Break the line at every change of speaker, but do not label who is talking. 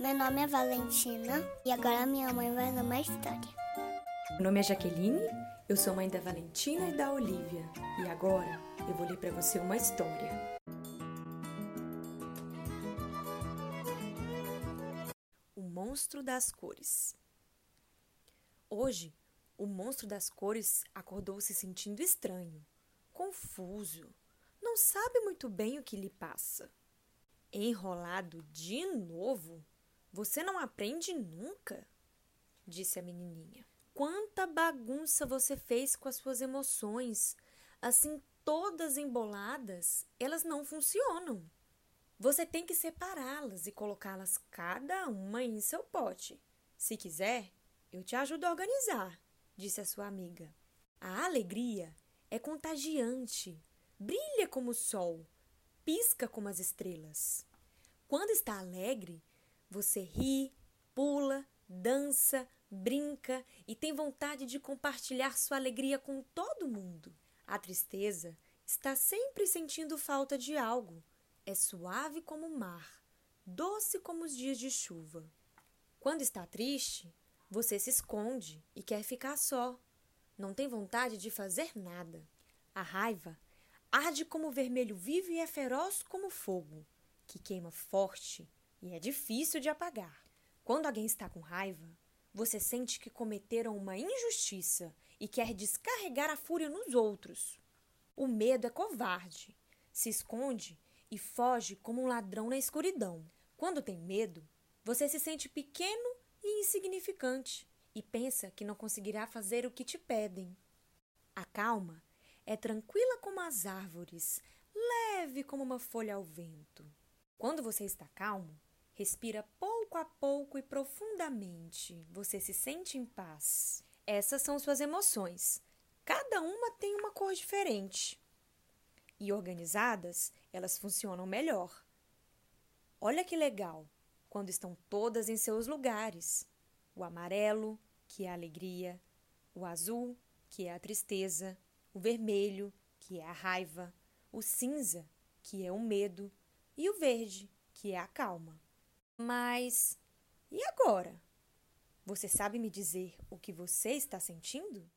Meu nome é Valentina e agora minha mãe vai ler uma história.
Meu nome é Jaqueline, eu sou mãe da Valentina e da Olivia. E agora eu vou ler para você uma história. O Monstro das Cores. Hoje, o monstro das cores acordou se sentindo estranho, confuso, não sabe muito bem o que lhe passa. Enrolado de novo? Você não aprende nunca? disse a menininha. Quanta bagunça você fez com as suas emoções! Assim, todas emboladas, elas não funcionam. Você tem que separá-las e colocá-las cada uma em seu pote. Se quiser, eu te ajudo a organizar, disse a sua amiga. A alegria é contagiante, brilha como o sol, pisca como as estrelas. Quando está alegre, você ri, pula, dança, brinca e tem vontade de compartilhar sua alegria com todo mundo. A tristeza está sempre sentindo falta de algo. É suave como o mar, doce como os dias de chuva. Quando está triste, você se esconde e quer ficar só. Não tem vontade de fazer nada. A raiva arde como o vermelho vivo e é feroz como fogo, que queima forte e é difícil de apagar. Quando alguém está com raiva, você sente que cometeram uma injustiça e quer descarregar a fúria nos outros. O medo é covarde, se esconde e foge como um ladrão na escuridão. Quando tem medo, você se sente pequeno e insignificante e pensa que não conseguirá fazer o que te pedem. A calma é tranquila como as árvores, leve como uma folha ao vento. Quando você está calmo, Respira pouco a pouco e profundamente. Você se sente em paz. Essas são suas emoções. Cada uma tem uma cor diferente. E organizadas, elas funcionam melhor. Olha que legal quando estão todas em seus lugares. O amarelo, que é a alegria, o azul, que é a tristeza, o vermelho, que é a raiva, o cinza, que é o medo, e o verde, que é a calma. Mas e agora? Você sabe me dizer o que você está sentindo?